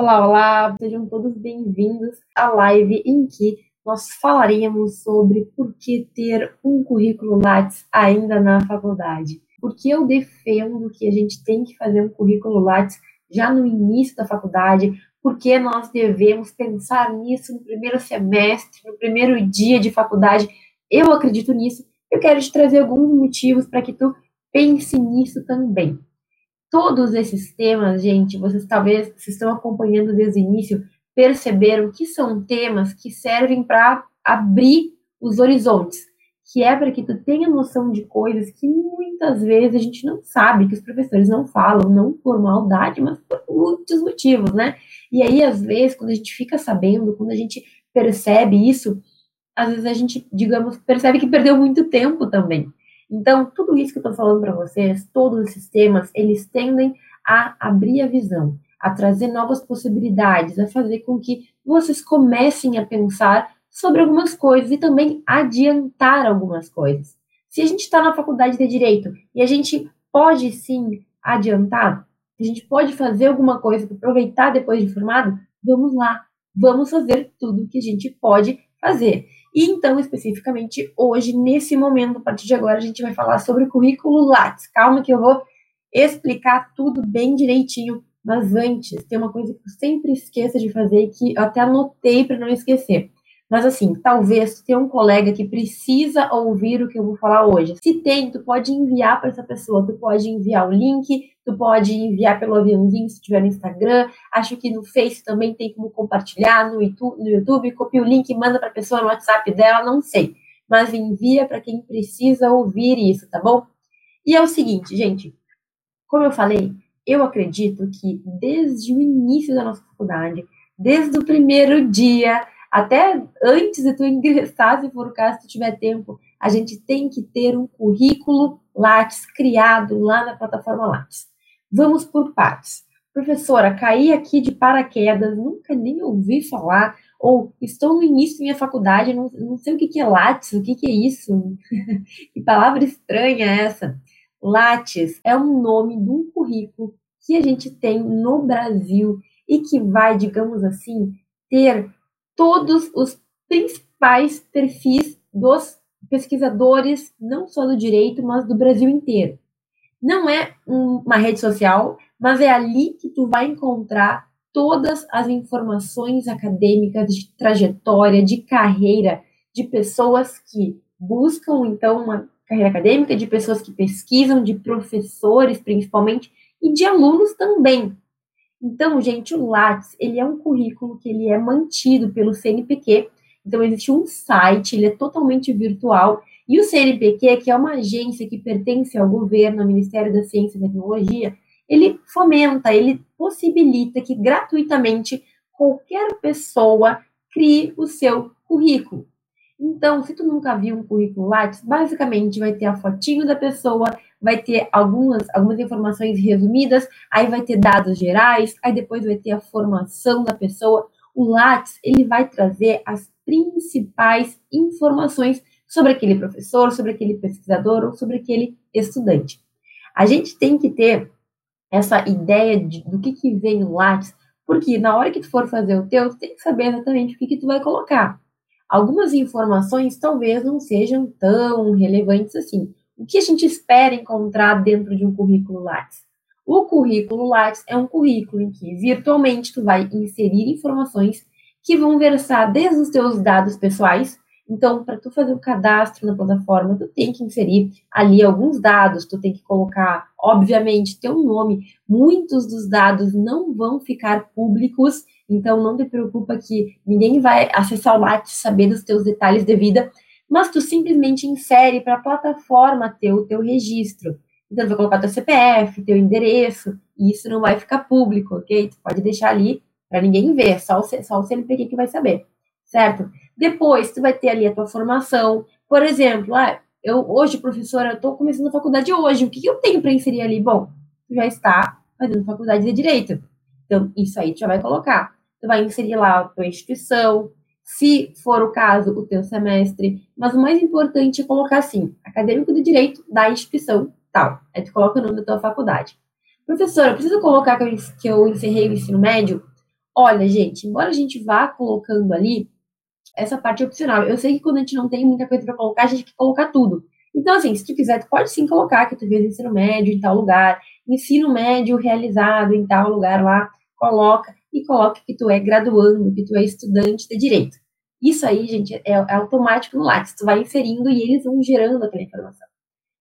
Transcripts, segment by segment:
Olá, olá, sejam todos bem-vindos à live em que nós falaremos sobre por que ter um currículo Lattes ainda na faculdade. Porque eu defendo que a gente tem que fazer um currículo Lattes já no início da faculdade, porque nós devemos pensar nisso no primeiro semestre, no primeiro dia de faculdade. Eu acredito nisso. Eu quero te trazer alguns motivos para que tu pense nisso também. Todos esses temas, gente, vocês talvez se estão acompanhando desde o início, perceberam que são temas que servem para abrir os horizontes, que é para que tu tenha noção de coisas que muitas vezes a gente não sabe, que os professores não falam, não por maldade, mas por muitos motivos, né? E aí, às vezes, quando a gente fica sabendo, quando a gente percebe isso, às vezes a gente, digamos, percebe que perdeu muito tempo também. Então, tudo isso que eu estou falando para vocês, todos esses temas, eles tendem a abrir a visão, a trazer novas possibilidades, a fazer com que vocês comecem a pensar sobre algumas coisas e também adiantar algumas coisas. Se a gente está na faculdade de direito e a gente pode sim adiantar, a gente pode fazer alguma coisa para aproveitar depois de formado, vamos lá, vamos fazer tudo que a gente pode fazer. E então, especificamente hoje, nesse momento, a partir de agora, a gente vai falar sobre o currículo Lattes. Calma que eu vou explicar tudo bem direitinho, mas antes, tem uma coisa que eu sempre esqueço de fazer que eu até anotei para não esquecer. Mas assim, talvez tenha um colega que precisa ouvir o que eu vou falar hoje. Se tem, tu pode enviar para essa pessoa, tu pode enviar o link, tu pode enviar pelo aviãozinho se tiver no Instagram. Acho que no Face também tem como compartilhar no YouTube copia o link, manda para a pessoa no WhatsApp dela, não sei. Mas envia para quem precisa ouvir isso, tá bom? E é o seguinte, gente, como eu falei, eu acredito que desde o início da nossa faculdade, desde o primeiro dia, até antes de tu ingressar, se for o caso, se tu tiver tempo, a gente tem que ter um currículo Lattes criado lá na plataforma Lattes. Vamos por partes. Professora, caí aqui de paraquedas, nunca nem ouvi falar, ou estou no início da minha faculdade, não, não sei o que, que é Lattes, o que, que é isso? que palavra estranha é essa? Lattes é um nome de um currículo que a gente tem no Brasil e que vai, digamos assim, ter todos os principais perfis dos pesquisadores, não só do direito, mas do Brasil inteiro. Não é uma rede social, mas é ali que tu vai encontrar todas as informações acadêmicas de trajetória, de carreira, de pessoas que buscam então uma carreira acadêmica, de pessoas que pesquisam, de professores principalmente e de alunos também. Então, gente, o Lattes, ele é um currículo que ele é mantido pelo CNPq. Então, existe um site, ele é totalmente virtual. E o CNPq, que é uma agência que pertence ao governo, ao Ministério da Ciência e Tecnologia, ele fomenta, ele possibilita que gratuitamente qualquer pessoa crie o seu currículo. Então, se tu nunca viu um currículo Lattes, basicamente vai ter a fotinho da pessoa, vai ter algumas, algumas informações resumidas, aí vai ter dados gerais, aí depois vai ter a formação da pessoa. O Lattes, ele vai trazer as principais informações sobre aquele professor, sobre aquele pesquisador ou sobre aquele estudante. A gente tem que ter essa ideia de, do que, que vem no Lattes, porque na hora que tu for fazer o teu, tu tem que saber exatamente o que, que tu vai colocar algumas informações talvez não sejam tão relevantes assim. O que a gente espera encontrar dentro de um currículo Lattes? O currículo Lattes é um currículo em que virtualmente tu vai inserir informações que vão versar desde os teus dados pessoais. Então, para tu fazer o cadastro na plataforma, tu tem que inserir ali alguns dados, tu tem que colocar, obviamente, teu nome. Muitos dos dados não vão ficar públicos então não te preocupa que ninguém vai acessar o Lattes saber dos teus detalhes de vida, mas tu simplesmente insere para a plataforma ter o teu registro. Então, tu vai colocar teu CPF, teu endereço, e isso não vai ficar público, ok? Tu pode deixar ali para ninguém ver, só o, só o CNPq que vai saber, certo? Depois, tu vai ter ali a tua formação. Por exemplo, ah, eu hoje, professora, eu estou começando a faculdade hoje, o que, eu tenho para inserir ali? Bom, tu já está fazendo faculdade de Direito. Então, isso aí tu já vai colocar tu vai inserir lá a tua instituição, se for o caso, o teu semestre. Mas o mais importante é colocar assim, acadêmico de direito da instituição tal. Aí tu coloca o nome da tua faculdade. Professora, eu preciso colocar que eu, que eu encerrei o ensino médio? olha, gente, embora a gente vá colocando ali, essa parte é opcional. Eu sei que quando a gente não tem muita coisa para colocar, a gente tem que colocar tudo. Então, assim, se tu quiser, tu pode sim colocar que tu fez ensino médio em tal lugar, ensino médio realizado em tal lugar lá, coloca e coloca que tu é graduando, que tu é estudante de direito. Isso aí, gente, é, é automático no Lattes. Tu vai inserindo e eles vão gerando aquela informação.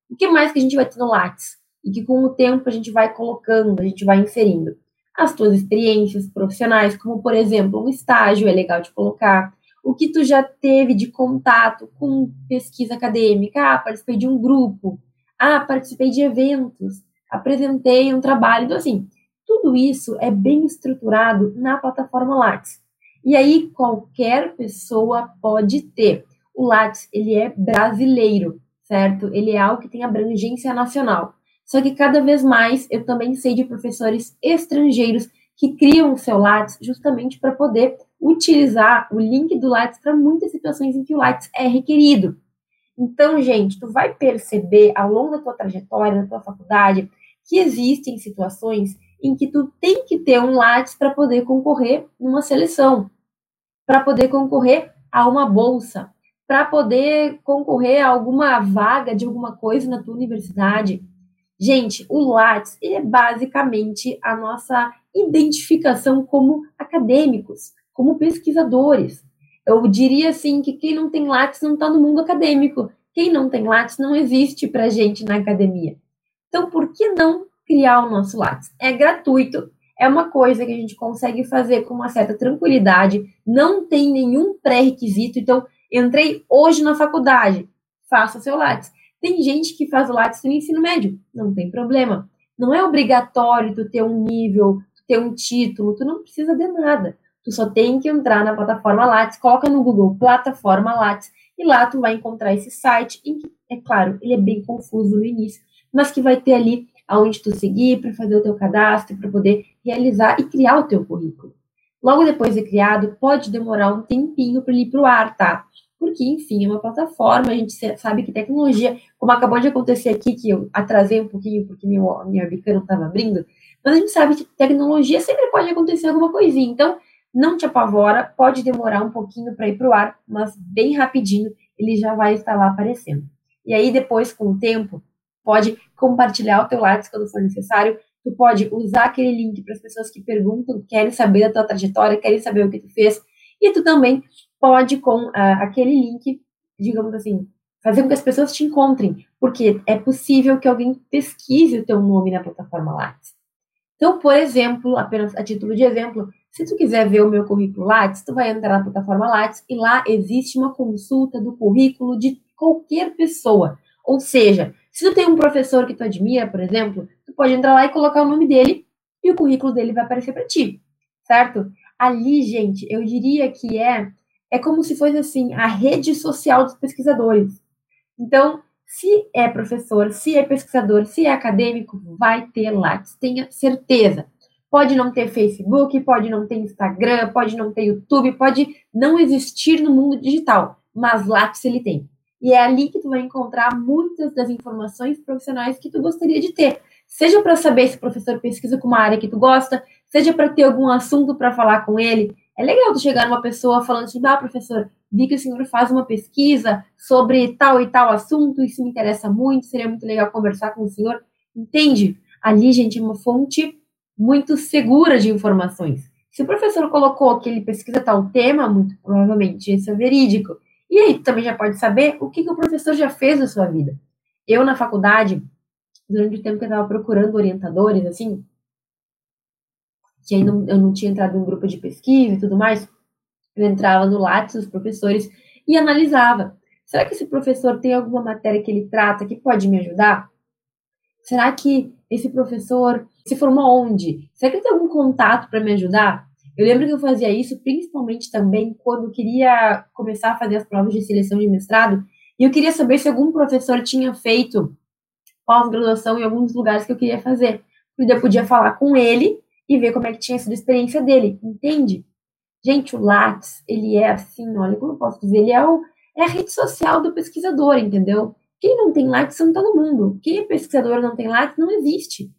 O que mais que a gente vai ter no Lattes? E que com o tempo a gente vai colocando, a gente vai inserindo. As tuas experiências profissionais, como por exemplo, um estágio é legal de colocar o que tu já teve de contato com pesquisa acadêmica. Ah, participei de um grupo. Ah, participei de eventos. Apresentei um trabalho. Então, assim, tudo isso é bem estruturado na plataforma Lattes. E aí, qualquer pessoa pode ter. O Lattes, ele é brasileiro, certo? Ele é algo que tem abrangência nacional. Só que cada vez mais eu também sei de professores estrangeiros que criam o seu Lattes justamente para poder utilizar o link do Lattes para muitas situações em que o Lattes é requerido. Então, gente, tu vai perceber ao longo da tua trajetória, da tua faculdade, que existem situações em que tu tem que ter um Lattes para poder concorrer numa seleção, para poder concorrer a uma bolsa, para poder concorrer a alguma vaga de alguma coisa na tua universidade. Gente, o Lattes é basicamente a nossa identificação como acadêmicos como pesquisadores. Eu diria assim que quem não tem Lattes não está no mundo acadêmico. Quem não tem Lattes não existe para gente na academia. Então, por que não criar o nosso Lattes? É gratuito, é uma coisa que a gente consegue fazer com uma certa tranquilidade, não tem nenhum pré-requisito. Então, entrei hoje na faculdade, faça seu Lattes. Tem gente que faz o Lattes no ensino médio, não tem problema. Não é obrigatório tu ter um nível, ter um título, tu não precisa de nada. Tu só tem que entrar na plataforma Lattes, coloca no Google plataforma Lattes e lá tu vai encontrar esse site em que, é claro, ele é bem confuso no início, mas que vai ter ali aonde tu seguir para fazer o teu cadastro, para poder realizar e criar o teu currículo. Logo depois de criado, pode demorar um tempinho para ele ir para o ar, tá? Porque, enfim, é uma plataforma, a gente sabe que tecnologia, como acabou de acontecer aqui, que eu atrasei um pouquinho porque meu, minha webcam não estava abrindo, mas a gente sabe que tecnologia sempre pode acontecer alguma coisinha. Então, não te apavora, pode demorar um pouquinho para ir para o ar, mas bem rapidinho ele já vai estar lá aparecendo. E aí depois, com o tempo, pode compartilhar o teu Lattes quando for necessário, tu pode usar aquele link para as pessoas que perguntam, querem saber da tua trajetória, querem saber o que tu fez, e tu também pode com uh, aquele link, digamos assim, fazer com que as pessoas te encontrem, porque é possível que alguém pesquise o teu nome na plataforma Lattes. Então, por exemplo, apenas a título de exemplo, se tu quiser ver o meu currículo Lattes, tu vai entrar na plataforma Lattes e lá existe uma consulta do currículo de qualquer pessoa. Ou seja, se tu tem um professor que tu admira, por exemplo, tu pode entrar lá e colocar o nome dele e o currículo dele vai aparecer para ti, certo? Ali, gente, eu diria que é é como se fosse assim a rede social dos pesquisadores. Então, se é professor, se é pesquisador, se é acadêmico, vai ter Lattes, tenha certeza. Pode não ter Facebook, pode não ter Instagram, pode não ter YouTube, pode não existir no mundo digital, mas Lattes ele tem. E é ali que tu vai encontrar muitas das informações profissionais que tu gostaria de ter. Seja para saber se o professor pesquisa com uma área que tu gosta, seja para ter algum assunto para falar com ele. É legal tu chegar numa pessoa falando assim, ah, professor, vi que o senhor faz uma pesquisa sobre tal e tal assunto, isso me interessa muito, seria muito legal conversar com o senhor. Entende? Ali, gente, é uma fonte muito segura de informações. Se o professor colocou que ele pesquisa tal tema, muito provavelmente isso é verídico. E aí tu também já pode saber o que, que o professor já fez na sua vida. Eu, na faculdade, durante o tempo que eu estava procurando orientadores, assim, que ainda eu não tinha entrado em um grupo de pesquisa e tudo mais, eu entrava no Lattes dos professores e analisava. Será que esse professor tem alguma matéria que ele trata que pode me ajudar? Será que esse professor se formou onde? Será que ele tem algum contato para me ajudar? Eu lembro que eu fazia isso principalmente também quando eu queria começar a fazer as provas de seleção de mestrado e eu queria saber se algum professor tinha feito pós-graduação em alguns lugares que eu queria fazer. E eu podia falar com ele e ver como é que tinha sido a experiência dele, entende? Gente, o Lattes, ele é assim, olha, como eu posso dizer, ele é, o, é a rede social do pesquisador, entendeu? Quem não tem Lattes não está no mundo. Quem é pesquisador não tem Lattes não existe.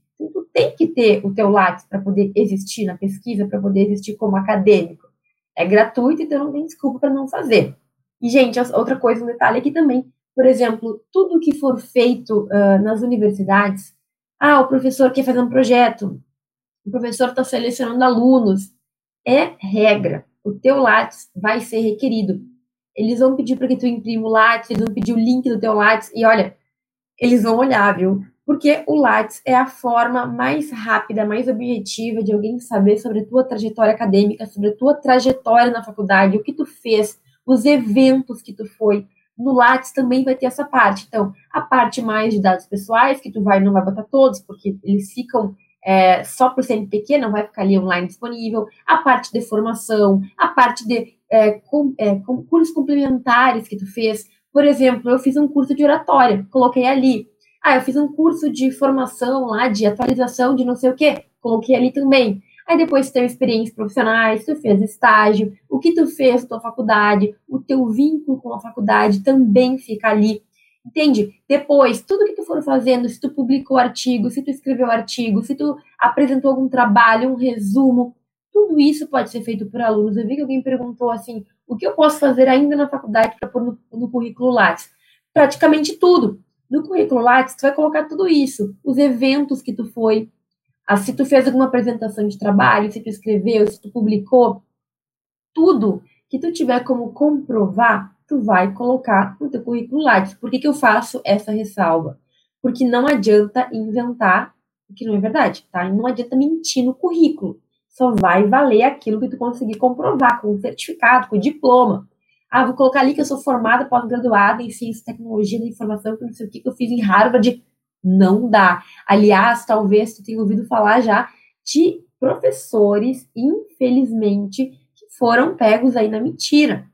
Tem que ter o teu Lattes para poder existir na pesquisa, para poder existir como acadêmico. É gratuito, então não tem desculpa para não fazer. E, gente, outra coisa, um detalhe aqui também. Por exemplo, tudo que for feito uh, nas universidades, ah, o professor quer fazer um projeto, o professor está selecionando alunos, é regra. O teu Lattes vai ser requerido. Eles vão pedir para que tu imprima o Lattes, eles vão pedir o link do teu Lattes, e olha, eles vão olhar, viu? Porque o Lattes é a forma mais rápida, mais objetiva de alguém saber sobre a tua trajetória acadêmica, sobre a tua trajetória na faculdade, o que tu fez, os eventos que tu foi. No Lattes também vai ter essa parte. Então, a parte mais de dados pessoais, que tu vai não vai botar todos, porque eles ficam é, só para o CNPq, não vai ficar ali online disponível. A parte de formação, a parte de é, com, é, com cursos complementares que tu fez. Por exemplo, eu fiz um curso de oratória, coloquei ali. Ah, eu fiz um curso de formação lá, de atualização de não sei o quê, coloquei ali também. Aí depois tem experiências profissionais, tu fez estágio, o que tu fez na tua faculdade, o teu vínculo com a faculdade também fica ali. Entende? Depois, tudo que tu for fazendo, se tu publicou artigo, se tu escreveu artigo, se tu apresentou algum trabalho, um resumo, tudo isso pode ser feito por alunos. Eu vi que alguém perguntou assim, o que eu posso fazer ainda na faculdade para pôr no, no currículo Lattes? Praticamente tudo. No currículo Lattes, tu vai colocar tudo isso, os eventos que tu foi, se tu fez alguma apresentação de trabalho, se tu escreveu, se tu publicou, tudo que tu tiver como comprovar, tu vai colocar no teu currículo Lattes. Por que, que eu faço essa ressalva? Porque não adianta inventar o que não é verdade, tá? Não adianta mentir no currículo só vai valer aquilo que tu conseguir comprovar com o certificado, com o diploma. Ah, vou colocar ali que eu sou formada, pós-graduada em ciência tecnologia da informação, que não sei o que, que eu fiz em Harvard. Não dá. Aliás, talvez tu tenha ouvido falar já de professores, infelizmente, que foram pegos aí na mentira.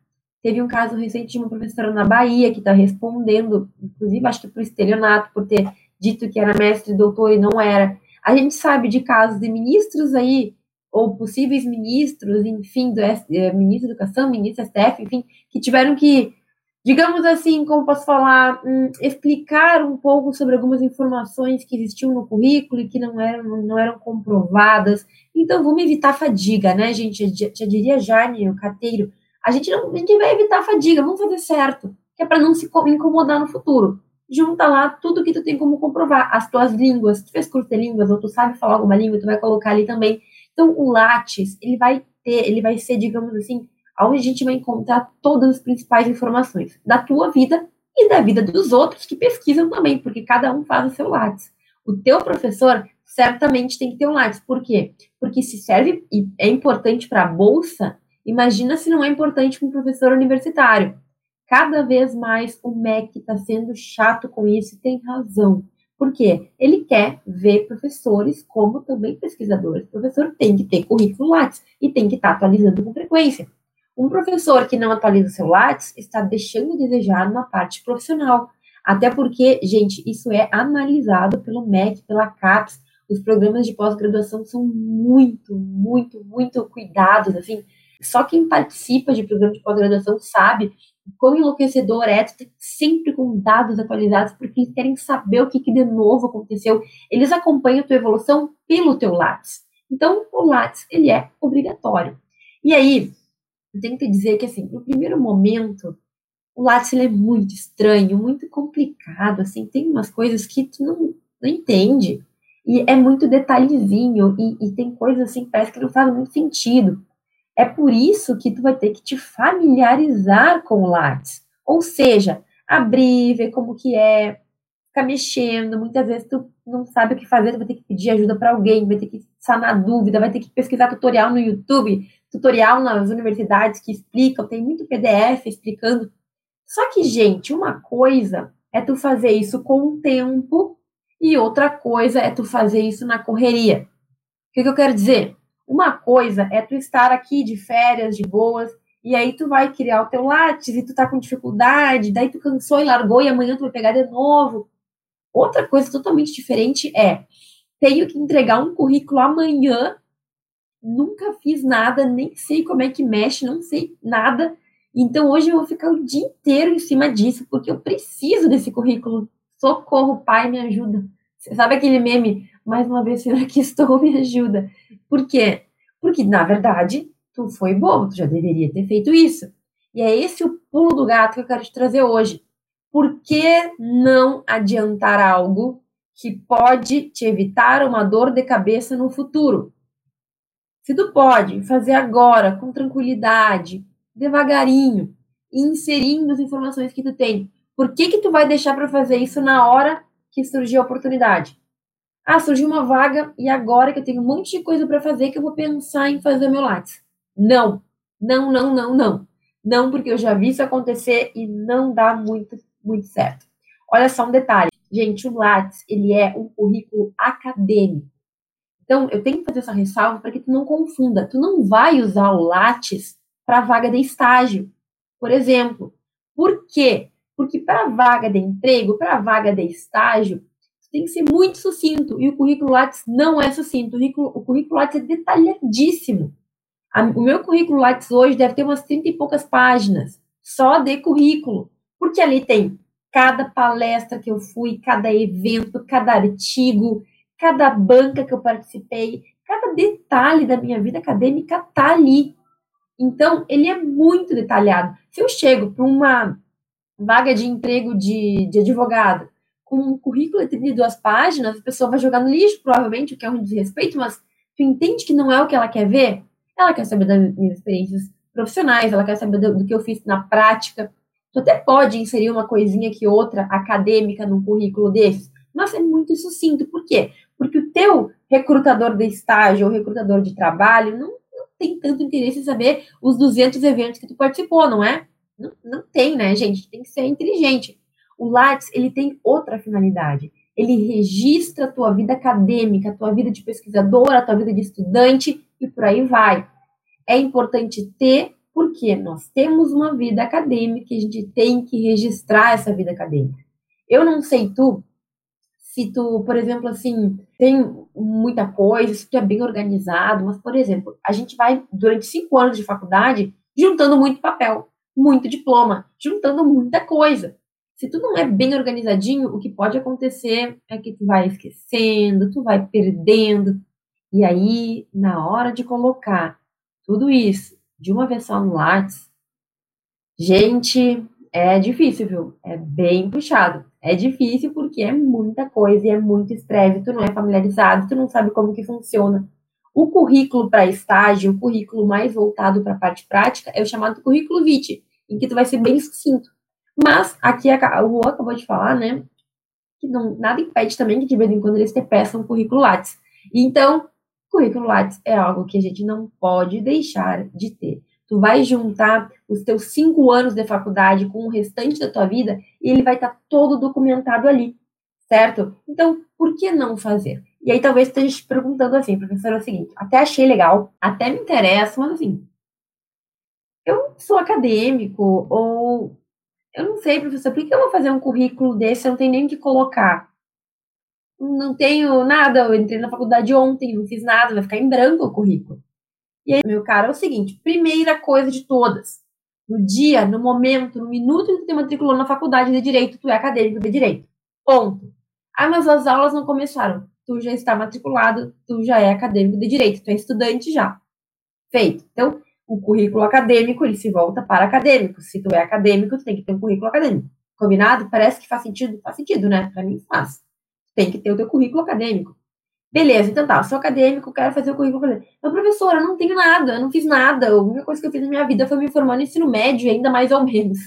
Teve um caso recente de uma professora na Bahia que está respondendo, inclusive acho que por estelionato, por ter dito que era mestre doutor e não era. A gente sabe de casos de ministros aí ou possíveis ministros, enfim, do é, ministro da Educação, ministro STF, enfim, que tiveram que, digamos assim, como posso falar, hum, explicar um pouco sobre algumas informações que existiam no currículo e que não eram, não eram comprovadas. Então, vamos evitar fadiga, né, gente? Já, já diria Jane, o carteiro, a gente, não, a gente vai evitar fadiga, vamos fazer certo, que é para não se incomodar no futuro junta lá tudo que tu tem como comprovar. As tuas línguas, tu fez curso de línguas, ou tu sabe falar alguma língua, tu vai colocar ali também então, o Lattes, ele vai ter, ele vai ser, digamos assim, onde a gente vai encontrar todas as principais informações da tua vida e da vida dos outros que pesquisam também, porque cada um faz o seu Lattes. O teu professor certamente tem que ter um Lattes. Por quê? Porque se serve e é importante para a bolsa, imagina se não é importante para um professor universitário. Cada vez mais o MEC está sendo chato com isso e tem razão. Porque ele quer ver professores como também pesquisadores. O professor tem que ter currículo Lattes e tem que estar tá atualizando com frequência. Um professor que não atualiza o seu Lattes está deixando de desejar uma parte profissional. Até porque, gente, isso é analisado pelo MEC, pela CAPES. Os programas de pós-graduação são muito, muito, muito cuidados, assim. Só quem participa de programa de pós-graduação sabe quão enlouquecedor é, tu tá sempre com dados atualizados, porque eles querem saber o que, que de novo aconteceu. Eles acompanham a tua evolução pelo teu Lattes. Então, o Lattes, ele é obrigatório. E aí, eu tenho que dizer que, assim, no primeiro momento, o Lattes, ele é muito estranho, muito complicado, assim, tem umas coisas que tu não, não entende. E é muito detalhezinho, e, e tem coisas, assim, que parece que não faz muito sentido. É por isso que tu vai ter que te familiarizar com o Lattes. Ou seja, abrir, ver como que é, ficar mexendo. Muitas vezes tu não sabe o que fazer, tu vai ter que pedir ajuda para alguém, vai ter que sanar dúvida, vai ter que pesquisar tutorial no YouTube, tutorial nas universidades que explicam, tem muito PDF explicando. Só que, gente, uma coisa é tu fazer isso com o tempo e outra coisa é tu fazer isso na correria. O que, que eu quero dizer? Uma coisa é tu estar aqui de férias, de boas, e aí tu vai criar o teu látis e tu tá com dificuldade, daí tu cansou e largou e amanhã tu vai pegar de novo. Outra coisa totalmente diferente é tenho que entregar um currículo amanhã, nunca fiz nada, nem sei como é que mexe, não sei nada. Então hoje eu vou ficar o dia inteiro em cima disso, porque eu preciso desse currículo. Socorro, pai, me ajuda. Você sabe aquele meme? Mais uma vez, senhora que estou, me ajuda. Por quê? Porque, na verdade, tu foi bobo, tu já deveria ter feito isso. E é esse o pulo do gato que eu quero te trazer hoje. Por que não adiantar algo que pode te evitar uma dor de cabeça no futuro? Se tu pode fazer agora, com tranquilidade, devagarinho, inserindo as informações que tu tem, por que que tu vai deixar para fazer isso na hora que surgiu a oportunidade? Ah, surgiu uma vaga e agora que eu tenho um monte de coisa para fazer que eu vou pensar em fazer meu Lattes. Não, não, não, não, não. Não, porque eu já vi isso acontecer e não dá muito, muito certo. Olha só um detalhe. Gente, o Lattes, ele é um currículo acadêmico. Então, eu tenho que fazer essa ressalva para que tu não confunda. Tu não vai usar o Lattes para vaga de estágio, por exemplo. Por quê? Porque para vaga de emprego, para vaga de estágio, tem que ser muito sucinto. E o currículo Lattes não é sucinto. O currículo, o currículo Lattes é detalhadíssimo. A, o meu currículo Lattes hoje deve ter umas 30 e poucas páginas, só de currículo. Porque ali tem cada palestra que eu fui, cada evento, cada artigo, cada banca que eu participei, cada detalhe da minha vida acadêmica tá ali. Então, ele é muito detalhado. Se eu chego para uma vaga de emprego de, de advogado com um currículo de 32 páginas, a pessoa vai jogar no lixo, provavelmente, o que é um desrespeito, mas tu entende que não é o que ela quer ver? Ela quer saber das minhas experiências profissionais, ela quer saber do, do que eu fiz na prática. Tu até pode inserir uma coisinha que outra acadêmica num currículo desses, mas é muito sucinto. Por quê? Porque o teu recrutador de estágio ou recrutador de trabalho não, não tem tanto interesse em saber os 200 eventos que tu participou, não é? Não, não tem, né, gente? Tem que ser inteligente. O Lattes, ele tem outra finalidade. Ele registra a tua vida acadêmica, a tua vida de pesquisadora, a tua vida de estudante e por aí vai. É importante ter, porque nós temos uma vida acadêmica e a gente tem que registrar essa vida acadêmica. Eu não sei tu, se tu, por exemplo, assim, tem muita coisa, se tu é bem organizado, mas, por exemplo, a gente vai, durante cinco anos de faculdade, juntando muito papel, muito diploma, juntando muita coisa. Se tu não é bem organizadinho, o que pode acontecer é que tu vai esquecendo, tu vai perdendo. E aí, na hora de colocar tudo isso de uma vez só no Lattes, gente, é difícil, viu? É bem puxado. É difícil porque é muita coisa e é muito estresse, tu não é familiarizado, tu não sabe como que funciona. O currículo para estágio, o currículo mais voltado para a parte prática, é o chamado currículo VIT, em que tu vai ser bem sucinto. Mas, aqui o Juan acabou de falar, né, que não, nada impede também que de vez em quando eles te peçam currículo Lattes. Então, currículo Lattes é algo que a gente não pode deixar de ter. Tu vai juntar os teus cinco anos de faculdade com o restante da tua vida e ele vai estar tá todo documentado ali, certo? Então, por que não fazer? E aí talvez esteja te perguntando assim, professor, é o seguinte, até achei legal, até me interessa, mas assim, eu sou acadêmico, ou eu não sei, professor, por que eu vou fazer um currículo desse? Eu não tenho nem o que colocar. Não tenho nada, eu entrei na faculdade ontem, não fiz nada, vai ficar em branco o currículo. E aí, meu cara, é o seguinte: primeira coisa de todas. No dia, no momento, no minuto que tu matriculou na faculdade de Direito, tu é acadêmico de Direito. Ponto. Ah, mas as aulas não começaram. Tu já está matriculado, tu já é acadêmico de Direito, tu é estudante já. Feito. Então, o currículo acadêmico, ele se volta para acadêmico. Se tu é acadêmico, tu tem que ter um currículo acadêmico. Combinado? Parece que faz sentido? Faz sentido, né? Para mim faz. Tem que ter o teu currículo acadêmico. Beleza, então tá, sou acadêmico, quero fazer o currículo acadêmico. Mas, professora, eu não tenho nada, eu não fiz nada. A única coisa que eu fiz na minha vida foi me formar no ensino médio, ainda mais ou menos.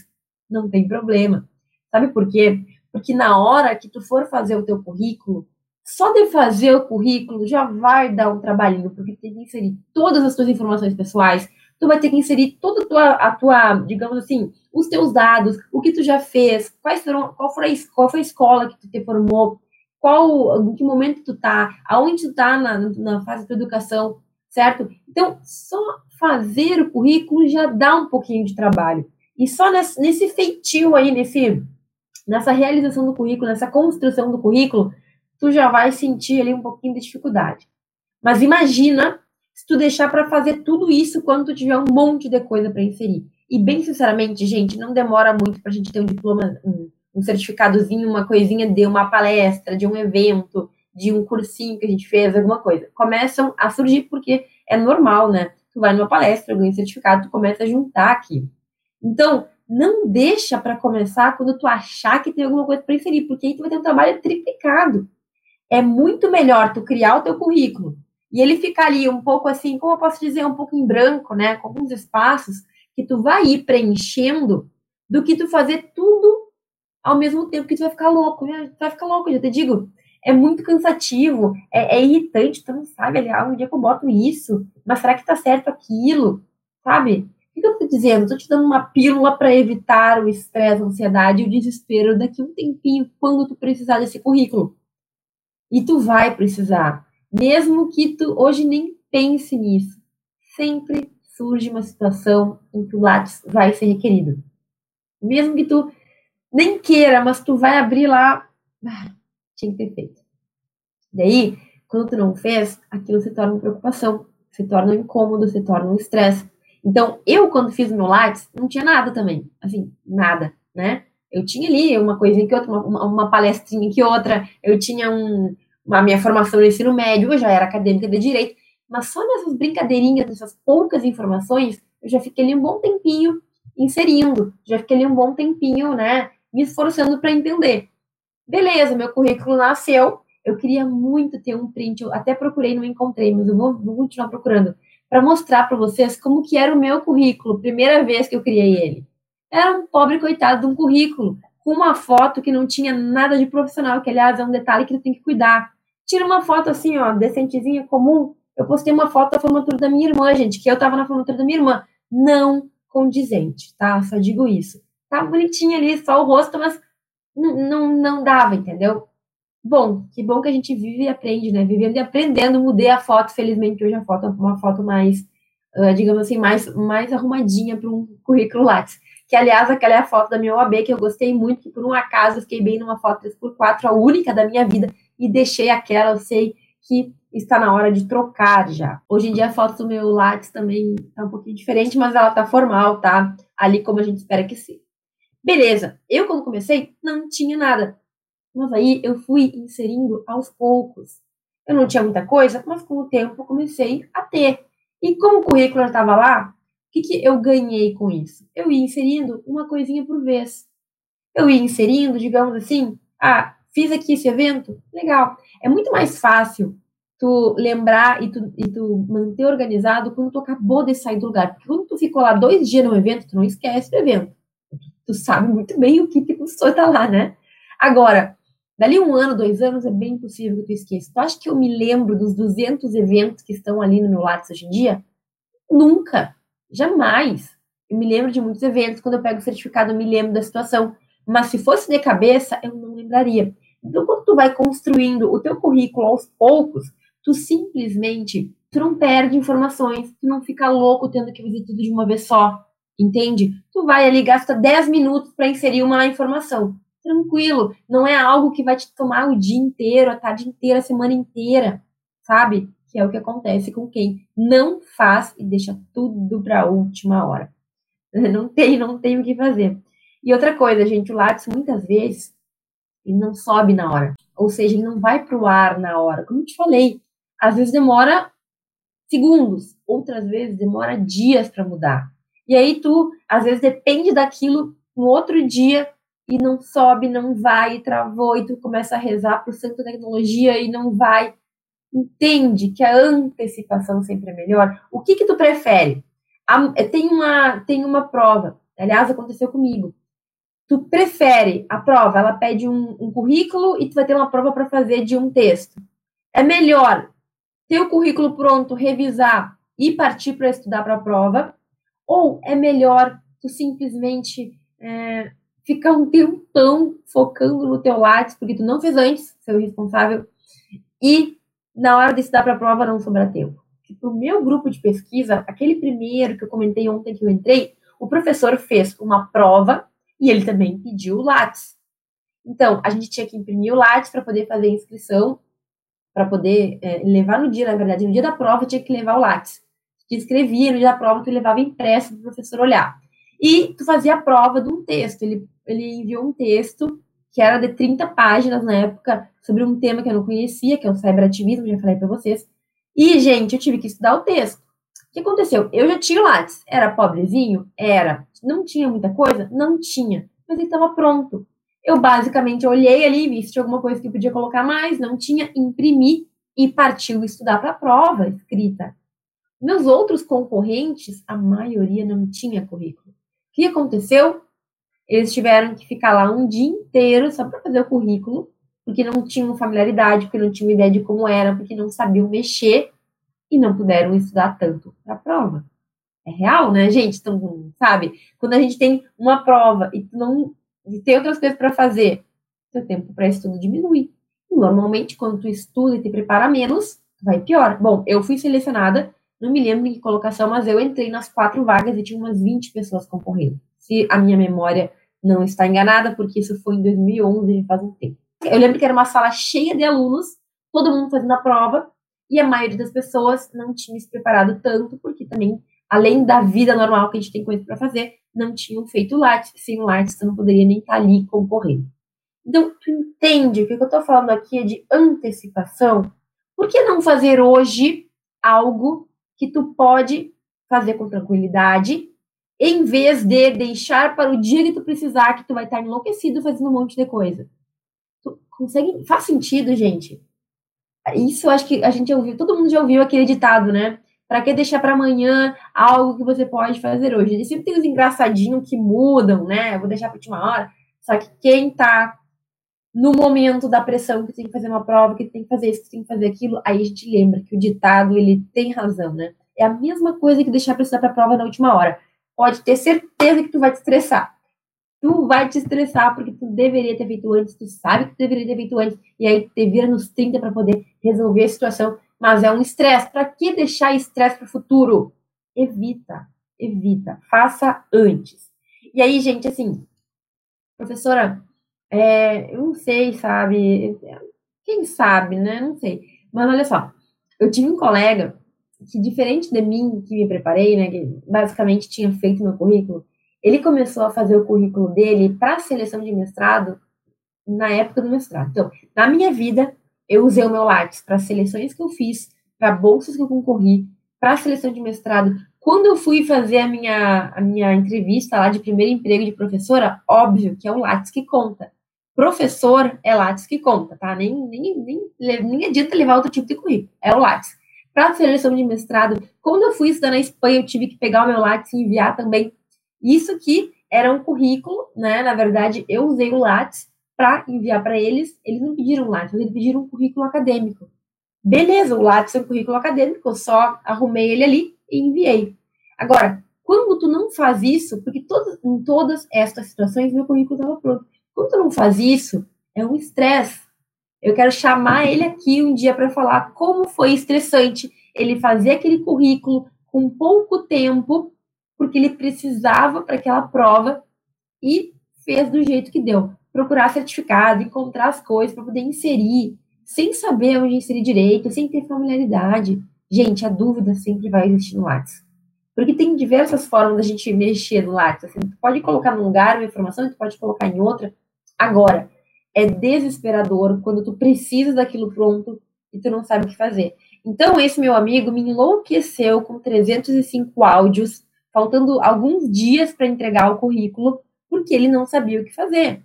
Não tem problema. Sabe por quê? Porque na hora que tu for fazer o teu currículo, só de fazer o currículo já vai dar um trabalhinho, porque tem que inserir todas as tuas informações pessoais, tu vai ter que inserir toda a tua, a tua, digamos assim, os teus dados, o que tu já fez, quais foram, qual foi a, qual foi a escola que tu te formou, qual, em que momento tu tá, aonde tu tá na, na fase da educação, certo? Então, só fazer o currículo já dá um pouquinho de trabalho. E só nesse, nesse feitio aí, nesse, nessa realização do currículo, nessa construção do currículo, tu já vai sentir ali um pouquinho de dificuldade. Mas imagina se tu deixar para fazer tudo isso quando tu tiver um monte de coisa para inserir. E bem sinceramente, gente, não demora muito para a gente ter um diploma, um, um certificadozinho, uma coisinha de uma palestra, de um evento, de um cursinho que a gente fez, alguma coisa. Começam a surgir porque é normal, né? Tu vai numa palestra, ganha certificado, tu começa a juntar aqui. Então, não deixa para começar quando tu achar que tem alguma coisa para inserir, porque aí tu vai ter um trabalho triplicado. É muito melhor tu criar o teu currículo e ele ficar ali um pouco assim, como eu posso dizer, um pouco em branco, né, com alguns espaços que tu vai ir preenchendo, do que tu fazer tudo ao mesmo tempo que tu vai ficar louco, né? Tu vai ficar louco, já te digo. É muito cansativo, é, é irritante, tu não sabe, ali, ah, um dia que eu boto isso, mas será que tá certo aquilo? Sabe? O que eu tô dizendo? Tô te dando uma pílula para evitar o estresse, a ansiedade e o desespero daqui a um tempinho, quando tu precisar desse currículo. E tu vai precisar. Mesmo que tu hoje nem pense nisso. Sempre surge uma situação em que o lápis vai ser requerido. Mesmo que tu nem queira, mas tu vai abrir lá. Ah, tinha que ter feito. Daí, quando tu não fez, aquilo se torna preocupação, se torna um incômodo, se torna um estresse. Então, eu, quando fiz meu Lattes, não tinha nada também. Assim, nada, né? Eu tinha ali uma coisinha que outra, uma, uma palestrinha que outra, eu tinha um, a minha formação no ensino médio, eu já era acadêmica de direito, mas só nessas brincadeirinhas, nessas poucas informações, eu já fiquei ali um bom tempinho inserindo, já fiquei ali um bom tempinho, né, me esforçando para entender. Beleza, meu currículo nasceu, eu queria muito ter um print, eu até procurei, não encontrei, mas eu vou, vou continuar procurando para mostrar para vocês como que era o meu currículo, primeira vez que eu criei ele. Era um pobre coitado de um currículo, com uma foto que não tinha nada de profissional, que aliás é um detalhe que tu tem que cuidar. Tira uma foto assim, ó, decentezinha, comum. Eu postei uma foto da formatura da minha irmã, gente, que eu tava na formatura da minha irmã. Não condizente, tá? Só digo isso. Tá bonitinha ali, só o rosto, mas não, não, dava, entendeu? Bom, que bom que a gente vive e aprende, né? Vivendo e aprendendo, mudei a foto, felizmente hoje a foto é uma foto mais, uh, digamos assim, mais, mais arrumadinha para um currículo Lattes. Que, aliás, aquela é a foto da minha OAB, que eu gostei muito, que por um acaso eu fiquei bem numa foto 3x4, a única da minha vida, e deixei aquela, eu sei que está na hora de trocar já. Hoje em dia a foto do meu Lattes também tá um pouquinho diferente, mas ela tá formal, tá? Ali como a gente espera que seja. Beleza, eu quando comecei não tinha nada. Mas aí eu fui inserindo aos poucos. Eu não tinha muita coisa, mas com o tempo eu comecei a ter. E como o currículo estava lá, o que, que eu ganhei com isso? Eu ia inserindo uma coisinha por vez. Eu ia inserindo, digamos assim, ah, fiz aqui esse evento, legal. É muito mais fácil tu lembrar e tu, e tu manter organizado quando tu acabou de sair do lugar. Porque quando tu ficou lá dois dias no evento, tu não esquece do evento. Tu sabe muito bem o que te custou estar lá, né? Agora, Dali um ano, dois anos, é bem possível que tu esqueça. Tu acha que eu me lembro dos 200 eventos que estão ali no meu Lattes hoje em dia? Nunca. Jamais. Eu me lembro de muitos eventos. Quando eu pego o certificado, eu me lembro da situação. Mas se fosse de cabeça, eu não lembraria. Então, quando tu vai construindo o teu currículo aos poucos, tu simplesmente tu não perde informações, tu não fica louco tendo que fazer tudo de uma vez só, entende? Tu vai ali, gasta 10 minutos para inserir uma informação tranquilo. Não é algo que vai te tomar o dia inteiro, a tarde inteira, a semana inteira, sabe? Que é o que acontece com quem não faz e deixa tudo para a última hora. Não tem, não tem o que fazer. E outra coisa, gente, o lápis muitas vezes ele não sobe na hora. Ou seja, ele não vai para o ar na hora. Como eu te falei, às vezes demora segundos, outras vezes demora dias para mudar. E aí tu, às vezes, depende daquilo no outro dia e não sobe, não vai, travou, e tu começa a rezar por santo tecnologia e não vai. Entende que a antecipação sempre é melhor? O que que tu prefere? tem, uma, tem uma prova, aliás, aconteceu comigo. Tu prefere a prova, ela pede um, um currículo e tu vai ter uma prova para fazer de um texto. É melhor ter o currículo pronto, revisar e partir para estudar para a prova? Ou é melhor tu simplesmente é, ficar um tempão focando no teu Lattes, porque tu não fez antes, seu responsável, e na hora de estudar para a prova não sobrar tempo. Para o meu grupo de pesquisa, aquele primeiro que eu comentei ontem que eu entrei, o professor fez uma prova e ele também pediu o Lattes. Então, a gente tinha que imprimir o Lattes para poder fazer a inscrição, para poder é, levar no dia, na verdade, no dia da prova tinha que levar o Lattes. Tu escrevia, no dia da prova tu levava impresso para o professor olhar. E tu fazia a prova de um texto. Ele, ele enviou um texto que era de 30 páginas na época, sobre um tema que eu não conhecia, que é o cyberativismo, já falei para vocês. E, gente, eu tive que estudar o texto. O que aconteceu? Eu já tinha o Lattes. Era pobrezinho? Era. Não tinha muita coisa? Não tinha. Mas ele estava pronto. Eu basicamente olhei ali, vi se tinha alguma coisa que podia colocar mais, não tinha, imprimi e partiu estudar para a prova escrita. Meus outros concorrentes, a maioria não tinha currículo. O que aconteceu? Eles tiveram que ficar lá um dia inteiro só para fazer o currículo, porque não tinham familiaridade, porque não tinham ideia de como era, porque não sabiam mexer e não puderam estudar tanto para a prova. É real, né, gente? Então, sabe? Quando a gente tem uma prova e não e tem outras coisas para fazer, seu tempo para estudo diminui. E normalmente, quando tu estuda e te prepara menos, vai pior. Bom, eu fui selecionada, não me lembro em que colocação, mas eu entrei nas quatro vagas e tinha umas 20 pessoas concorrendo. Se a minha memória não está enganada, porque isso foi em 2011, já faz um tempo. Eu lembro que era uma sala cheia de alunos, todo mundo fazendo a prova, e a maioria das pessoas não tinha se preparado tanto, porque também, além da vida normal que a gente tem coisa para fazer, não tinham feito Lattes. Sem Lattes, você não poderia nem estar tá ali concorrendo. Então, tu entende o que eu estou falando aqui é de antecipação? Por que não fazer hoje algo que tu pode fazer com tranquilidade, em vez de deixar para o dia que tu precisar, que tu vai estar enlouquecido fazendo um monte de coisa? Tu consegue? Faz sentido, gente? Isso acho que a gente ouviu, todo mundo já ouviu aquele ditado, né? Para que deixar para amanhã algo que você pode fazer hoje? E sempre tem os engraçadinhos que mudam, né? Eu vou deixar para última hora. Só que quem tá no momento da pressão que tem que fazer uma prova, que tem que fazer isso, que tem que fazer aquilo, aí a gente lembra que o ditado ele tem razão, né? É a mesma coisa que deixar para estudar para prova na última hora. Pode ter certeza que tu vai te estressar. Tu vai te estressar porque tu deveria ter feito antes, tu sabe que tu deveria ter feito antes, e aí te vira nos 30 para poder resolver a situação mas é um estresse. Para que deixar estresse para o futuro? Evita, evita, faça antes. E aí, gente, assim, professora, é, eu não sei, sabe? Quem sabe, né? Não sei. Mas olha só, eu tive um colega que, diferente de mim, que me preparei, né? Que basicamente tinha feito meu currículo, ele começou a fazer o currículo dele para seleção de mestrado na época do mestrado. Então, na minha vida, eu usei o meu Lattes para seleções que eu fiz, para bolsas que eu concorri, para seleção de mestrado. Quando eu fui fazer a minha, a minha entrevista lá de primeiro emprego de professora, óbvio que é o Lattes que conta. Professor é Lattes que conta, tá? Nem, nem, nem, nem adianta levar outro tipo de currículo, é o Lattes. Para seleção de mestrado, quando eu fui estudar na Espanha, eu tive que pegar o meu Lattes e enviar também. Isso que era um currículo, né? Na verdade, eu usei o Lattes para enviar para eles, eles não pediram Lattes, eles pediram um currículo acadêmico. Beleza, o Lattes é um currículo acadêmico, eu só arrumei ele ali e enviei. Agora, quando tu não faz isso, porque todas, em todas estas situações meu currículo estava pronto. Quando tu não faz isso, é um estresse. Eu quero chamar ele aqui um dia para falar como foi estressante ele fazer aquele currículo com pouco tempo, porque ele precisava para aquela prova e fez do jeito que deu procurar certificado, encontrar as coisas para poder inserir, sem saber onde inserir direito, sem ter familiaridade. Gente, a dúvida sempre vai existir no Lattes. Porque tem diversas formas da gente mexer no Lattes. Assim, tu pode colocar num lugar uma informação tu pode colocar em outra. Agora, é desesperador quando tu precisa daquilo pronto e tu não sabe o que fazer. Então, esse meu amigo me enlouqueceu com 305 áudios, faltando alguns dias para entregar o currículo, porque ele não sabia o que fazer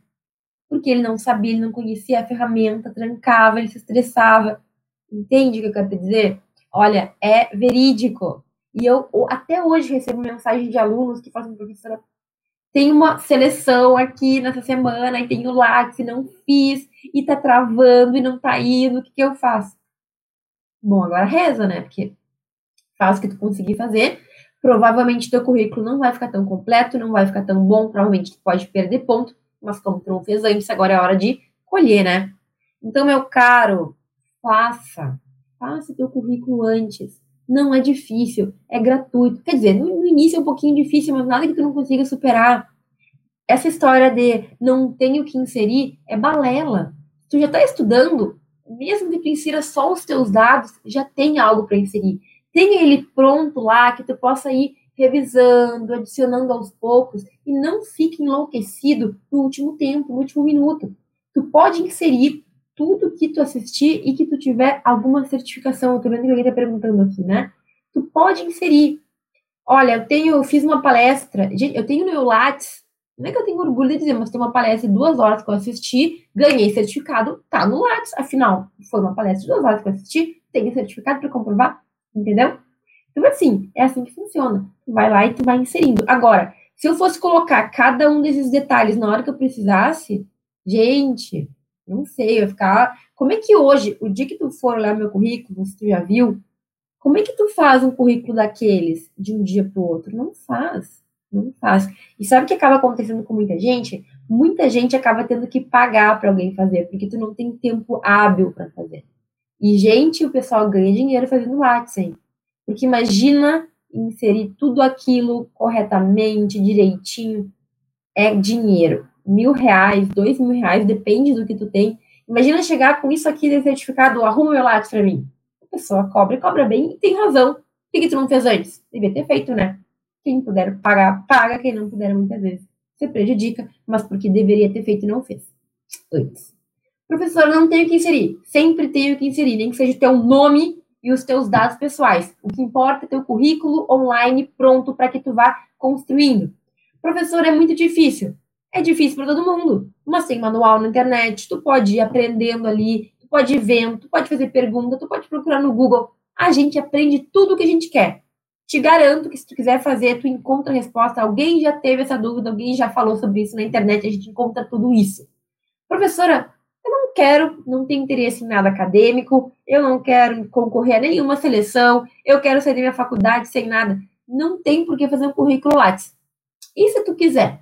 porque ele não sabia, ele não conhecia a ferramenta, trancava, ele se estressava. Entende o que eu quero te dizer? Olha, é verídico. E eu até hoje recebo mensagem de alunos que falam, professora, tem uma seleção aqui nessa semana e tenho lá que não fiz e tá travando e não tá indo, o que, que eu faço? Bom, agora reza, né? Porque faz o que tu conseguir fazer. Provavelmente teu currículo não vai ficar tão completo, não vai ficar tão bom, provavelmente tu pode perder ponto, mas como tu não fez antes, agora é hora de colher, né? Então, meu caro, faça, faça teu currículo antes. Não é difícil, é gratuito. Quer dizer, no, no início é um pouquinho difícil, mas nada que tu não consiga superar. Essa história de não tenho que inserir é balela. Tu já está estudando, mesmo que tu insira só os teus dados, já tem algo para inserir. Tenha ele pronto lá, que tu possa ir revisando, adicionando aos poucos e não fique enlouquecido no último tempo, no último minuto. Tu pode inserir tudo que tu assistir e que tu tiver alguma certificação. Eu tô vendo que alguém tá perguntando aqui, né? Tu pode inserir. Olha, eu tenho, eu fiz uma palestra. Gente, eu tenho no Lattes. Não é que eu tenho orgulho de dizer, mas tem uma palestra de duas horas que eu assisti, ganhei certificado, tá no Lattes. Afinal, foi uma palestra de duas horas que eu assisti, tenho certificado para comprovar, entendeu? Então, assim, é assim que funciona. Tu vai lá e tu vai inserindo. Agora, se eu fosse colocar cada um desses detalhes na hora que eu precisasse, gente, não sei, eu ia ficar. Como é que hoje, o dia que tu for olhar meu currículo, se tu já viu, como é que tu faz um currículo daqueles de um dia para o outro? Não faz. Não faz. E sabe o que acaba acontecendo com muita gente? Muita gente acaba tendo que pagar para alguém fazer, porque tu não tem tempo hábil para fazer. E, gente, o pessoal ganha dinheiro fazendo Lattes, hein? Porque imagina inserir tudo aquilo corretamente, direitinho. É dinheiro mil reais, dois mil reais, depende do que tu tem. Imagina chegar com isso aqui de certificado, arruma meu lápis para mim. A pessoa cobra cobra bem e tem razão. Por que, que tu não fez antes? Devia ter feito, né? Quem puder pagar, paga. Quem não puder, muitas vezes, você prejudica, mas porque deveria ter feito e não fez. Antes. Professor, não tenho que inserir. Sempre tenho que inserir, nem que seja o teu nome e os teus dados pessoais. O que importa é teu currículo online pronto para que tu vá construindo. Professor, é muito difícil é difícil para todo mundo. Mas tem manual na internet, tu pode ir aprendendo ali, tu pode ir vendo, tu pode fazer pergunta, tu pode procurar no Google. A gente aprende tudo o que a gente quer. Te garanto que se tu quiser fazer, tu encontra a resposta. Alguém já teve essa dúvida, alguém já falou sobre isso na internet, a gente encontra tudo isso. Professora, quero, não tenho interesse em nada acadêmico, eu não quero concorrer a nenhuma seleção, eu quero sair da minha faculdade sem nada. Não tem por que fazer um currículo Lattes. E se tu quiser?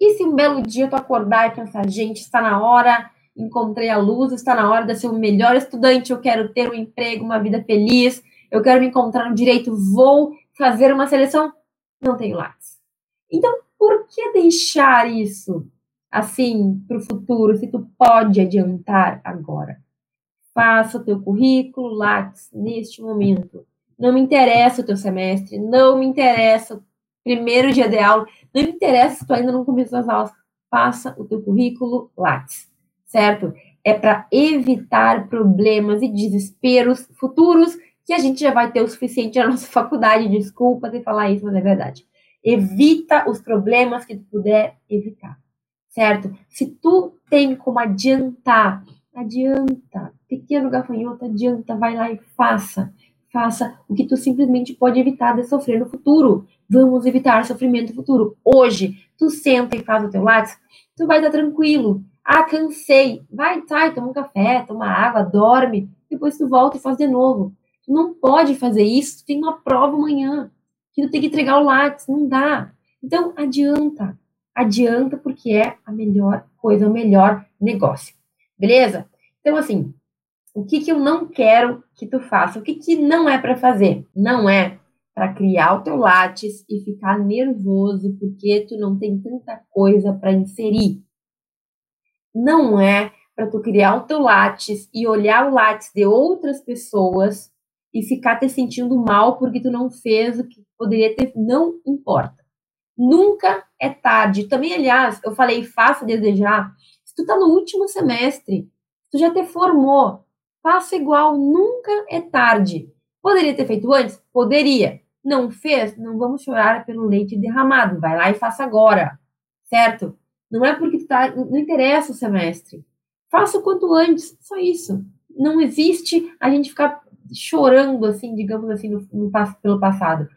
E se um belo dia tu acordar e pensar, gente, está na hora, encontrei a luz, está na hora de ser o melhor estudante, eu quero ter um emprego, uma vida feliz, eu quero me encontrar no direito, vou fazer uma seleção? Não tenho Lattes. Então, por que deixar isso assim para o futuro, se tu pode adiantar agora? Faça o teu currículo Lattes neste momento. Não me interessa o teu semestre, não me interessa o primeiro dia de aula, não interessa se tu ainda não começou as aulas, faça o teu currículo Lattes, certo? É para evitar problemas e desesperos futuros que a gente já vai ter o suficiente na nossa faculdade. Desculpa ter falar isso, mas é verdade. Evita os problemas que tu puder evitar, certo? Se tu tem como adiantar, adianta. Pequeno gafanhoto, adianta, vai lá e faça. Faça o que tu simplesmente pode evitar de sofrer no futuro. Vamos evitar sofrimento futuro. Hoje, tu senta e faz o teu lápis, tu vai estar tranquilo. Ah, cansei. Vai, sai, toma um café, toma água, dorme. Depois tu volta e faz de novo. Tu não pode fazer isso, tu tem uma prova amanhã. Que tu tem que entregar o lápis, não dá. Então, adianta. Adianta porque é a melhor coisa, o melhor negócio. Beleza? Então, assim, o que, que eu não quero que tu faça? O que, que não é para fazer? Não é para criar o teu Lattes e ficar nervoso porque tu não tem tanta coisa para inserir. Não é para tu criar o teu Lattes e olhar o Lattes de outras pessoas e ficar te sentindo mal porque tu não fez o que poderia ter. Não importa. Nunca é tarde. Também, aliás, eu falei faça desejar. Se tu tá no último semestre, tu já te formou, faça igual. Nunca é tarde. Poderia ter feito antes? Poderia. Não fez? Não vamos chorar pelo leite derramado. Vai lá e faça agora. Certo? Não é porque tá, não interessa o semestre. Faça o quanto antes, só isso. Não existe a gente ficar chorando, assim, digamos assim, no, no, pelo passado.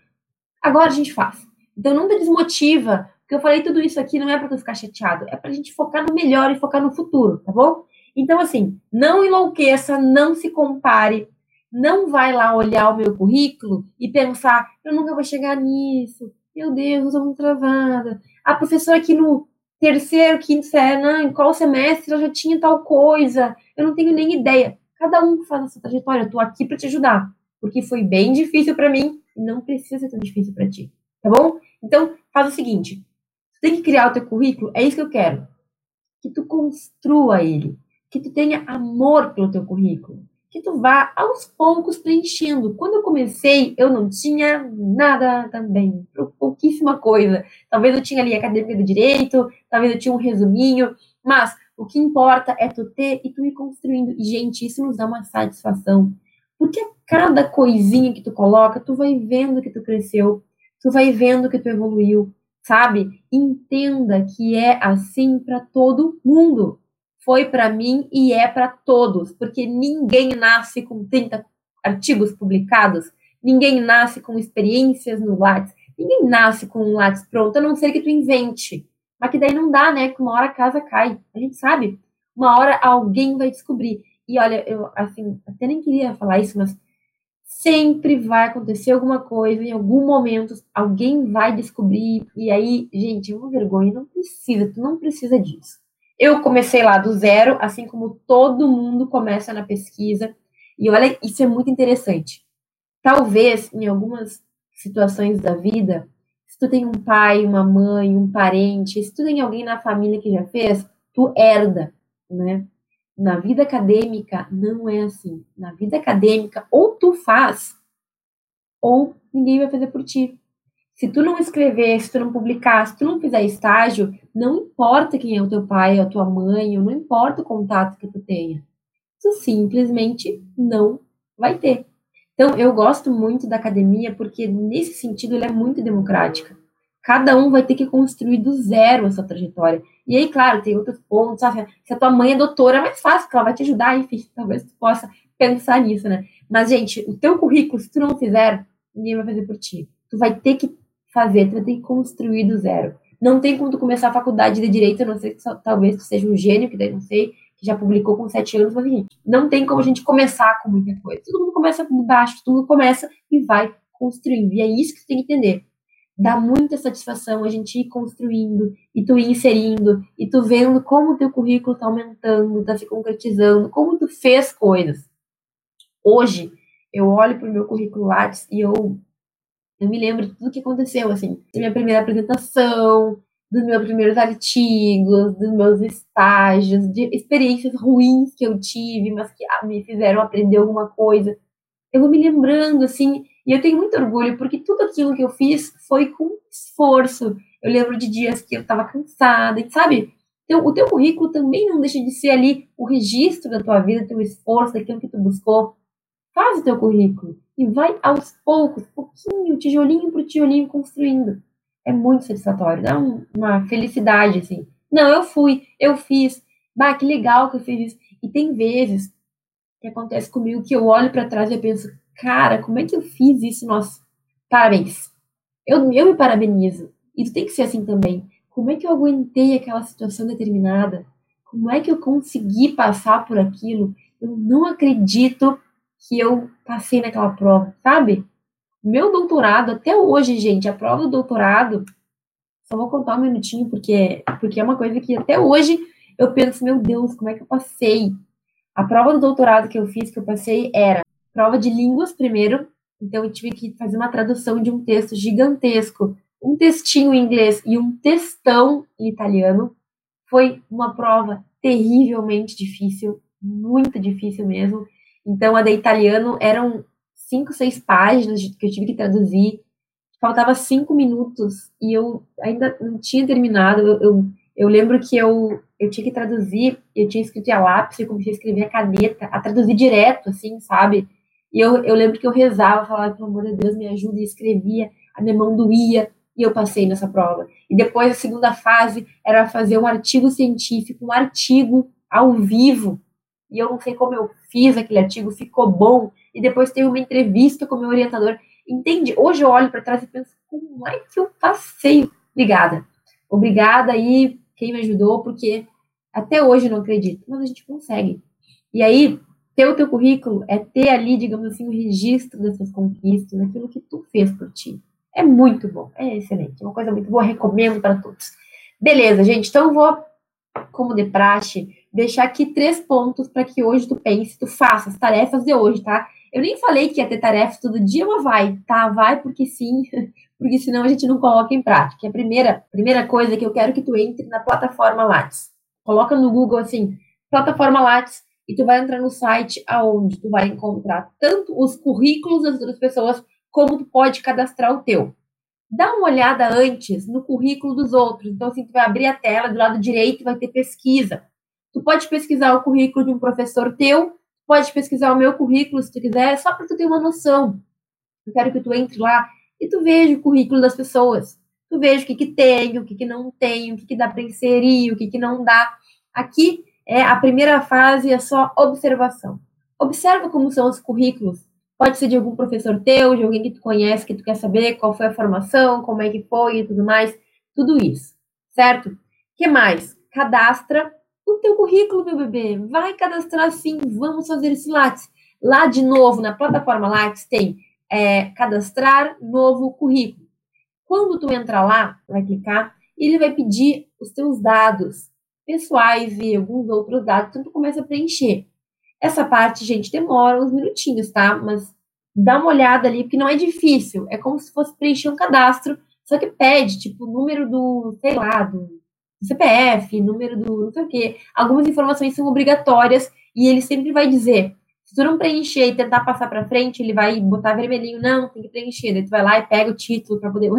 Agora a gente faz. Então te desmotiva, porque eu falei tudo isso aqui não é para tu ficar chateado, é para a gente focar no melhor e focar no futuro, tá bom? Então, assim, não enlouqueça, não se compare, não vai lá olhar o meu currículo e pensar, eu nunca vou chegar nisso, meu Deus, eu sou muito travada. A professora aqui no terceiro, quinto série, não, em qual semestre eu já tinha tal coisa, eu não tenho nem ideia. Cada um faz essa trajetória, eu tô aqui para te ajudar, porque foi bem difícil para mim e não precisa ser tão difícil para ti, tá bom? Então, faz o seguinte, tu tem que criar o teu currículo, é isso que eu quero, que tu construa ele, que tu tenha amor pelo teu currículo, que tu vá aos poucos preenchendo. Quando eu comecei, eu não tinha nada também, pouquíssima coisa. Talvez eu tinha ali a academia do direito, talvez eu tinha um resuminho, mas O que importa é tu ter e tu ir construindo. E, gente, isso nos dá uma satisfação. Porque a cada coisinha que tu coloca, tu vai vendo que tu cresceu, tu vai vendo que tu evoluiu, sabe? Entenda que é assim para todo mundo. Foi para mim e é para todos, porque ninguém nasce com 30 artigos publicados, ninguém nasce com experiências no Lattes, ninguém nasce com um Lattes pronto, a não ser que tu invente. Mas que daí não dá, né? Que uma hora a casa cai. A gente sabe. Uma hora alguém vai descobrir. E olha, eu assim, até nem queria falar isso, mas sempre vai acontecer alguma coisa, em algum momento alguém vai descobrir, e aí, gente, uma vergonha, não precisa, tu não precisa disso. Eu comecei lá do zero, assim como todo mundo começa na pesquisa, e olha, isso é muito interessante. Talvez, em algumas situações da vida, se tu tem um pai, uma mãe, um parente, se tu tem alguém na família que já fez, tu herda, né? Na vida acadêmica não é assim. Na vida acadêmica, ou tu faz, ou ninguém vai fazer por ti. Se tu não escrever, se tu não publicar, se tu não fizer estágio, não importa quem é o teu pai, a tua mãe, ou não importa o contato que tu tenha. Tu simplesmente não vai ter. Então, eu gosto muito da academia porque, nesse sentido, ela é muito democrática. Cada um vai ter que construir do zero a sua trajetória. E aí, claro, tem outros pontos. Sabe? Se a tua mãe é doutora, é mais fácil, porque ela vai te ajudar, enfim, talvez tu possa pensar nisso, né? Mas, gente, o teu currículo, se tu não fizer, ninguém vai fazer por ti. Tu vai ter que fazer, tu vai ter que construir do zero. Não tem como tu começar a faculdade de direito, a não ser que só, talvez tu seja um gênio, que daí não sei, que já publicou com sete anos, mas enfim, não tem como a gente começar com muita coisa. Todo mundo começa de baixo, todo mundo começa e vai construindo. E é isso que tu tem que entender dá muita satisfação a gente ir construindo e tu ir inserindo e tu vendo como o teu currículo tá aumentando, tá se concretizando, como tu fez coisas. Hoje, eu olho pro meu currículo Lattes e eu, eu me lembro de tudo que aconteceu, assim, da minha primeira apresentação, dos meus primeiros artigos, dos meus estágios, de experiências ruins que eu tive, mas que ah, me fizeram aprender alguma coisa. Eu vou me lembrando, assim, e eu tenho muito orgulho, porque tudo aquilo que eu fiz foi com esforço. Eu lembro de dias que eu estava cansada, e sabe? Então, o teu currículo também não deixa de ser ali o registro da tua vida, teu esforço, daquilo que tu buscou. Faz o teu currículo e vai aos poucos, pouquinho, tijolinho por tijolinho, construindo. É muito satisfatório, dá um, uma felicidade, assim. Não, eu fui, eu fiz. Bah, que legal que eu fiz isso. E tem vezes que acontece comigo que eu olho para trás e eu penso, cara, como é que eu fiz isso? Nossa, parabéns. Eu, eu me parabenizo. E tu tem que ser assim também. Como é que eu aguentei aquela situação determinada? Como é que eu consegui passar por aquilo? Eu não acredito que eu passei naquela prova, sabe? Meu doutorado, até hoje, gente, a prova do doutorado, só vou contar um minutinho, porque, porque é uma coisa que até hoje eu penso, meu Deus, como é que eu passei? A prova do doutorado que eu fiz, que eu passei, era prova de línguas primeiro, então eu tive que fazer uma tradução de um texto gigantesco, um textinho em inglês e um textão em italiano. Foi uma prova terrivelmente difícil, muito difícil mesmo. Então a de italiano eram cinco, seis páginas que eu tive que traduzir. Faltava cinco minutos e eu ainda não tinha terminado. Eu, eu, eu lembro que eu, eu tinha que traduzir, eu tinha escrito a lápis, eu comecei a escrever a caneta, a traduzir direto, assim, sabe? E eu, eu lembro que eu rezava, falava, pelo amor de Deus, me ajuda, e escrevia, a minha mão doía, e eu passei nessa prova. E depois a segunda fase era fazer um artigo científico, um artigo ao vivo. E eu não sei como eu fiz aquele artigo, ficou bom. E depois teve uma entrevista com o meu orientador. Entende? Hoje eu olho para trás e penso, como é que eu passei? Obrigada. Obrigada aí, quem me ajudou, porque até hoje eu não acredito, mas a gente consegue. E aí, ter o teu currículo é ter ali, digamos assim, o registro das suas conquistas, daquilo que tu fez por ti. É muito bom, é excelente, é uma coisa muito boa, recomendo para todos. Beleza, gente, então vou, como de praxe, deixar aqui três pontos para que hoje tu pense, tu faça as tarefas de hoje, tá? Eu nem falei que ia ter tarefas todo dia, mas vai, tá? Vai porque sim, porque senão a gente não coloca em prática. A primeira, primeira coisa é que eu quero que tu entre na plataforma Lattes. Coloca no Google assim, plataforma Lattes, e tu vai entrar no site aonde tu vai encontrar tanto os currículos das outras pessoas, como tu pode cadastrar o teu. Dá uma olhada antes no currículo dos outros. Então, assim, tu vai abrir a tela, do lado direito vai ter pesquisa. Tu pode pesquisar o currículo de um professor teu, pode pesquisar o meu currículo se tu quiser, só para tu ter uma noção. Eu quero que tu entre lá e tu veja o currículo das pessoas. Tu veja o que, que tem, o que, que não tem, o que, que dá para inserir, o que, que não dá. Aqui é a primeira fase, é só observação. Observa como são os currículos. Pode ser de algum professor teu, de alguém que tu conhece, que tu quer saber qual foi a formação, como é que foi e tudo mais. Tudo isso, certo? que mais? Cadastra o teu currículo, meu bebê. Vai cadastrar sim, vamos fazer esse Lattes. Lá, de novo, na plataforma Lattes, tem é, cadastrar novo currículo. Quando tu entrar lá, vai clicar, ele vai pedir os teus dados pessoais e alguns outros dados, então tu começa a preencher. Essa parte, gente, demora uns minutinhos, tá? Mas dá uma olhada ali, porque não é difícil. É como se fosse preencher um cadastro, só que pede, tipo, o número do, sei lá, do CPF, número do não sei o quê. Algumas informações são obrigatórias e ele sempre vai dizer. Se tu não preencher e tentar passar para frente, ele vai botar vermelhinho, não, tem que preencher. Daí tu vai lá e pega o título para poder.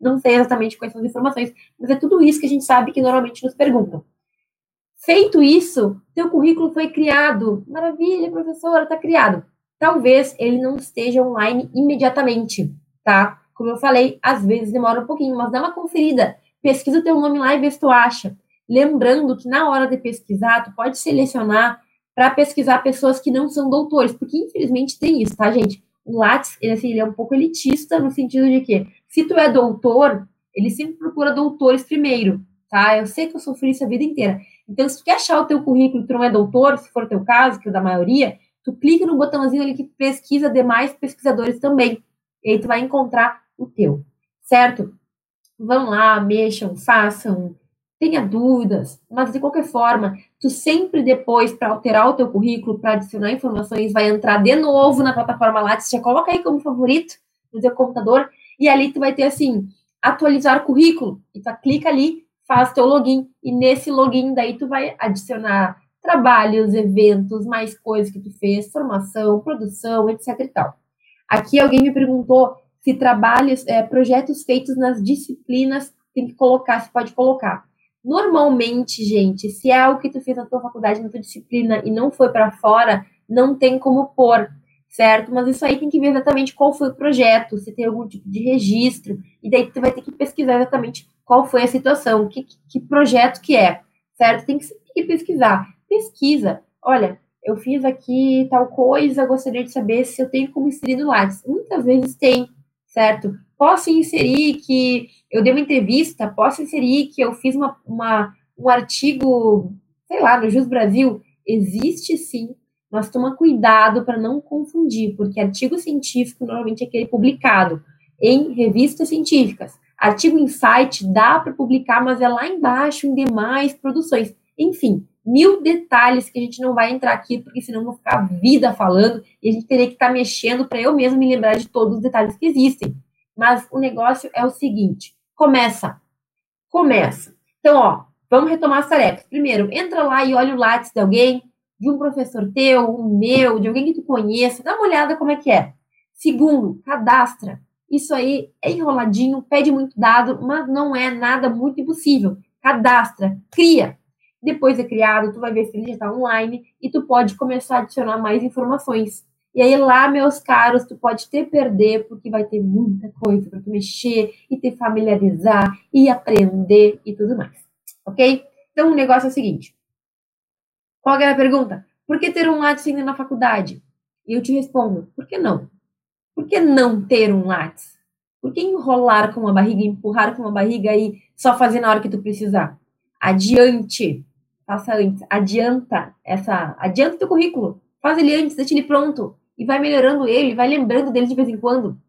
Não sei exatamente quais são as informações, mas é tudo isso que a gente sabe que normalmente nos perguntam. Feito isso, teu currículo foi criado. Maravilha, professora, está criado. Talvez ele não esteja online imediatamente, tá? Como eu falei, às vezes demora um pouquinho, mas dá uma conferida pesquisa teu nome lá e vê se tu acha. Lembrando que na hora de pesquisar, tu pode selecionar para pesquisar pessoas que não são doutores, porque infelizmente tem isso, tá, gente? O Lattes, ele, assim, ele é um pouco elitista no sentido de que, se tu é doutor, ele sempre procura doutores primeiro, tá? Eu sei que eu sofri isso a vida inteira. Então, se tu quer achar o teu currículo tu não é doutor, se for o teu caso, que é o da maioria, tu clica no botãozinho ali que pesquisa demais pesquisadores também. E aí tu vai encontrar o teu, certo? vão lá, mexam, façam, tenha dúvidas, mas de qualquer forma, tu sempre depois, para alterar o teu currículo, para adicionar informações, vai entrar de novo na plataforma Lattes, já coloca aí como favorito no teu computador, e ali tu vai ter assim, atualizar currículo, e tu clica ali, faz teu login, e nesse login daí tu vai adicionar trabalhos, eventos, mais coisas que tu fez, formação, produção, etc e tal. Aqui alguém me perguntou se trabalhos, é, projetos feitos nas disciplinas, tem que colocar, se pode colocar. Normalmente, gente, se é algo que tu fez na tua faculdade, na tua disciplina e não foi para fora, não tem como pôr, certo? Mas isso aí tem que ver exatamente qual foi o projeto, se tem algum tipo de registro, e daí tu vai ter que pesquisar exatamente qual foi a situação, que, que projeto que é, certo? Tem que, tem que pesquisar. Pesquisa. Olha, eu fiz aqui tal coisa, gostaria de saber se eu tenho como inserir no Lattes. Muitas vezes tem, certo? Posso inserir que eu dei uma entrevista, posso inserir que eu fiz uma, uma um artigo, sei lá, no Jus Brasil. Existe sim, mas toma cuidado para não confundir, porque artigo científico normalmente é aquele publicado em revistas científicas. Artigo em site dá para publicar, mas é lá embaixo em demais produções. Enfim, mil detalhes que a gente não vai entrar aqui, porque senão vou ficar vida falando e a gente teria que estar tá mexendo para eu mesmo me lembrar de todos os detalhes que existem. Mas o negócio é o seguinte: começa. Começa. Então, ó, vamos retomar as tarefas. Primeiro, entra lá e olha o lápis de alguém, de um professor teu, um meu, de alguém que tu conheça, dá uma olhada como é que é. Segundo, cadastra. Isso aí é enroladinho, pede muito dado, mas não é nada muito impossível. Cadastra, cria, depois é criado, tu vai ver se ele já está online e tu pode começar a adicionar mais informações. E aí lá, meus caros, tu pode te perder porque vai ter muita coisa para tu mexer e te familiarizar e aprender e tudo mais. Ok? Então o negócio é o seguinte. Qual era a pergunta? Por que ter um Lattes ainda na faculdade? E eu te respondo, por que não? Por que não ter um Lattes? Por que enrolar com uma barriga, empurrar com uma barriga e só fazer na hora que tu precisar? Adiante! faça antes, adianta essa, adianta teu currículo, faz ele antes, deixa ele pronto e vai melhorando ele, vai lembrando dele de vez em quando.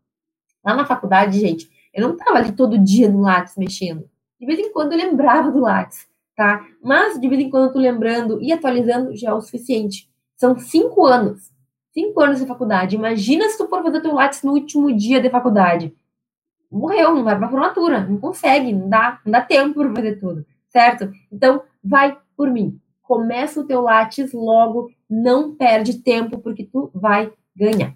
Lá na faculdade, gente, eu não tava ali todo dia no Lattes mexendo. De vez em quando eu lembrava do Lattes, tá? Mas de vez em quando tô lembrando e atualizando já é o suficiente. São cinco anos. Cinco anos de faculdade. Imagina se tu for fazer teu Lattes no último dia de faculdade. Morreu, não vai pra formatura, não consegue, não dá, não dá tempo para fazer tudo, certo? Então, vai por mim. Começa o teu Lattes logo, não perde tempo, porque tu vai ganhar.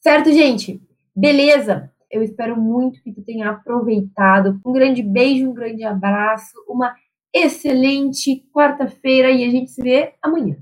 Certo, gente? Beleza? Eu espero muito que tu tenha aproveitado. Um grande beijo, um grande abraço, uma excelente quarta-feira e a gente se vê amanhã.